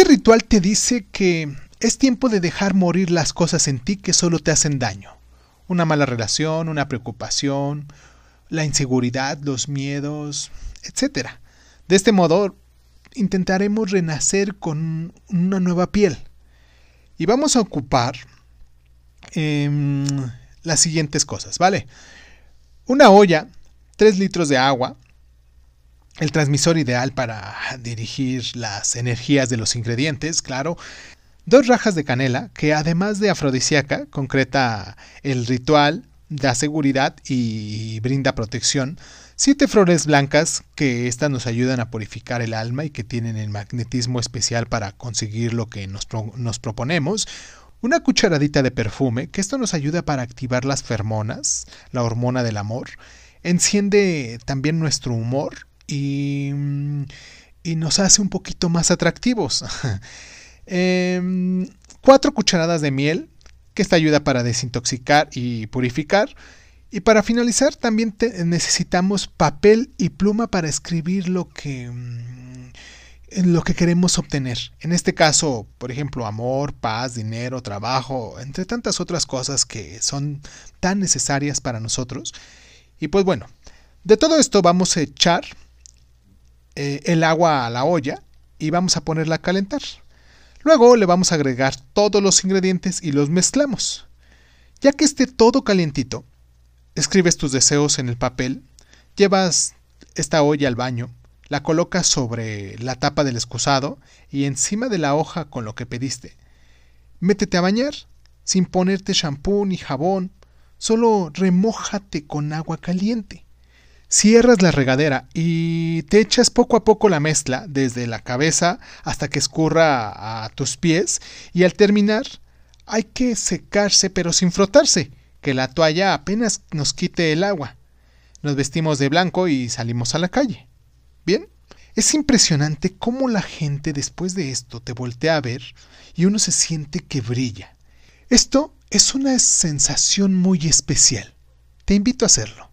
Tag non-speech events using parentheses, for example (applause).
Este ritual te dice que es tiempo de dejar morir las cosas en ti que solo te hacen daño. Una mala relación, una preocupación, la inseguridad, los miedos, etc. De este modo, intentaremos renacer con una nueva piel. Y vamos a ocupar em, las siguientes cosas, ¿vale? Una olla, 3 litros de agua, el transmisor ideal para dirigir las energías de los ingredientes, claro, Dos rajas de canela que además de afrodisíaca concreta el ritual, da seguridad y brinda protección. Siete flores blancas que estas nos ayudan a purificar el alma y que tienen el magnetismo especial para conseguir lo que nos, nos proponemos. Una cucharadita de perfume, que esto nos ayuda para activar las fermonas, la hormona del amor. Enciende también nuestro humor y, y nos hace un poquito más atractivos. (laughs) Em, cuatro cucharadas de miel, que esta ayuda para desintoxicar y purificar. Y para finalizar también necesitamos papel y pluma para escribir lo que, mm, lo que queremos obtener. En este caso, por ejemplo, amor, paz, dinero, trabajo, entre tantas otras cosas que son tan necesarias para nosotros. Y pues bueno, de todo esto vamos a echar eh, el agua a la olla y vamos a ponerla a calentar. Luego le vamos a agregar todos los ingredientes y los mezclamos. Ya que esté todo calientito, escribes tus deseos en el papel, llevas esta olla al baño, la colocas sobre la tapa del excusado y encima de la hoja con lo que pediste. Métete a bañar, sin ponerte champú ni jabón, solo remójate con agua caliente. Cierras la regadera y te echas poco a poco la mezcla desde la cabeza hasta que escurra a tus pies y al terminar hay que secarse pero sin frotarse, que la toalla apenas nos quite el agua. Nos vestimos de blanco y salimos a la calle. ¿Bien? Es impresionante cómo la gente después de esto te voltea a ver y uno se siente que brilla. Esto es una sensación muy especial. Te invito a hacerlo.